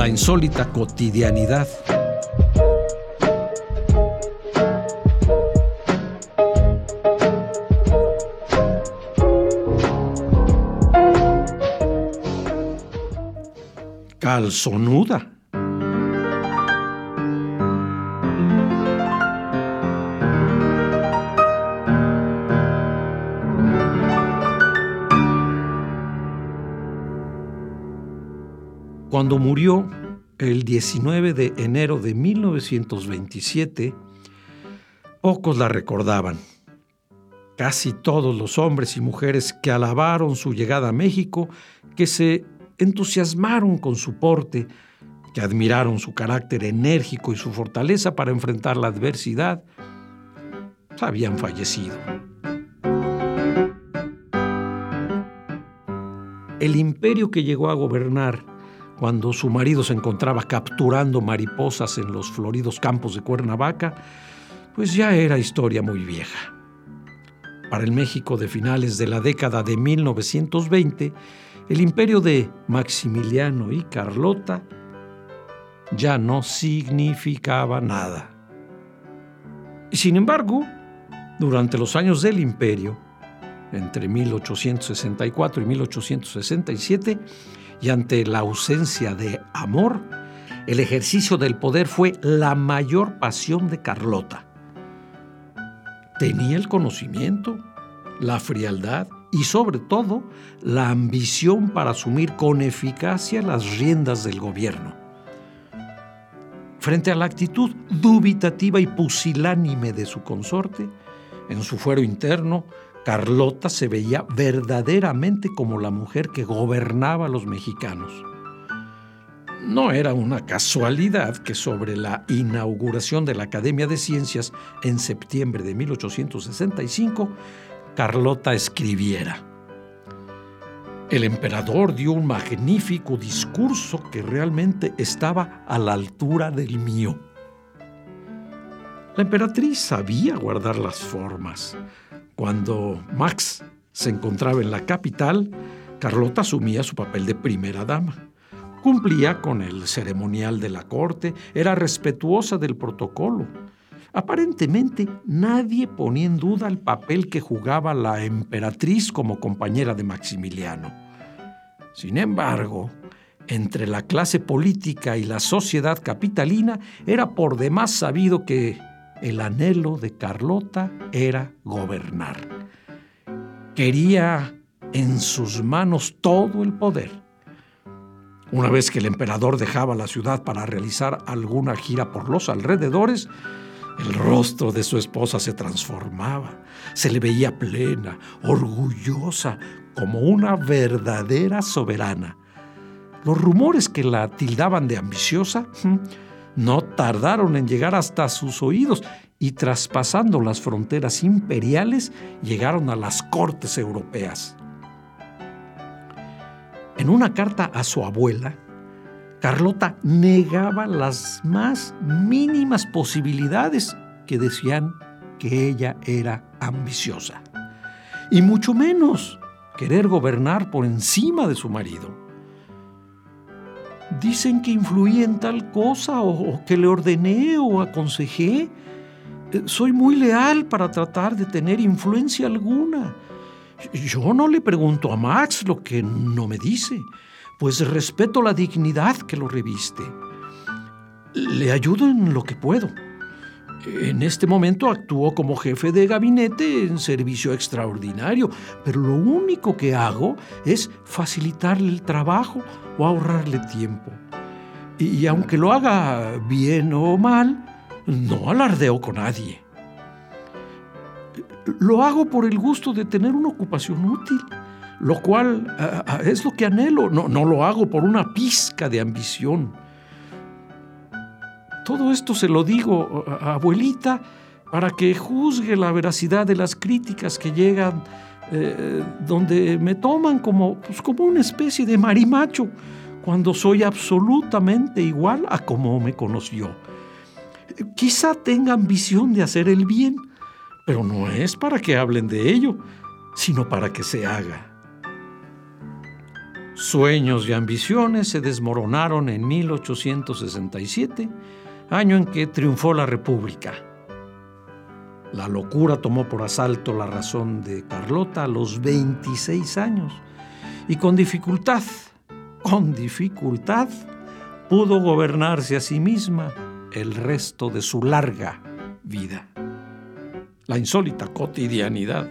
La insólita cotidianidad. Calzonuda. Cuando murió el 19 de enero de 1927, pocos la recordaban. Casi todos los hombres y mujeres que alabaron su llegada a México, que se entusiasmaron con su porte, que admiraron su carácter enérgico y su fortaleza para enfrentar la adversidad, habían fallecido. El imperio que llegó a gobernar cuando su marido se encontraba capturando mariposas en los floridos campos de Cuernavaca, pues ya era historia muy vieja. Para el México de finales de la década de 1920, el imperio de Maximiliano y Carlota ya no significaba nada. Y sin embargo, durante los años del imperio, entre 1864 y 1867, y ante la ausencia de amor, el ejercicio del poder fue la mayor pasión de Carlota. Tenía el conocimiento, la frialdad y sobre todo la ambición para asumir con eficacia las riendas del gobierno. Frente a la actitud dubitativa y pusilánime de su consorte, en su fuero interno Carlota se veía verdaderamente como la mujer que gobernaba a los mexicanos. No era una casualidad que sobre la inauguración de la Academia de Ciencias en septiembre de 1865, Carlota escribiera. El emperador dio un magnífico discurso que realmente estaba a la altura del mío. La emperatriz sabía guardar las formas, cuando Max se encontraba en la capital, Carlota asumía su papel de primera dama. Cumplía con el ceremonial de la corte, era respetuosa del protocolo. Aparentemente nadie ponía en duda el papel que jugaba la emperatriz como compañera de Maximiliano. Sin embargo, entre la clase política y la sociedad capitalina era por demás sabido que el anhelo de Carlota era gobernar. Quería en sus manos todo el poder. Una vez que el emperador dejaba la ciudad para realizar alguna gira por los alrededores, el rostro de su esposa se transformaba. Se le veía plena, orgullosa, como una verdadera soberana. Los rumores que la tildaban de ambiciosa no tardaron en llegar hasta sus oídos y traspasando las fronteras imperiales llegaron a las cortes europeas. En una carta a su abuela, Carlota negaba las más mínimas posibilidades que decían que ella era ambiciosa, y mucho menos querer gobernar por encima de su marido. Dicen que influí en tal cosa o, que le ordené o aconsejé. Eh, soy muy leal para tratar de tener influencia alguna. Yo no le pregunto a Max lo que no me dice, pues respeto la dignidad que lo reviste. Le ayudo en lo que puedo. En este momento actúo como jefe de gabinete en servicio extraordinario, pero lo único que hago es facilitarle el trabajo o ahorrarle tiempo. Y, aunque lo haga bien o mal, no alardeo con nadie. Lo hago por el gusto de tener una ocupación útil lo cual es lo que anhelo. No, lo hago por una pizca de ambición. Todo esto se lo digo, abuelita, para que juzgue la veracidad de las críticas que llegan, eh, donde me toman como, pues, como una especie de marimacho, cuando soy absolutamente igual a como me conoció. Quizá tenga ambición de hacer el bien, pero no es para que hablen de ello, sino para que se haga. Sueños y ambiciones se desmoronaron en 1867, año en que triunfó la República. La locura tomó por asalto la razón de Carlota a los 26 años y con dificultad, con dificultad, pudo gobernarse a sí misma el resto de su larga vida. La insólita cotidianidad.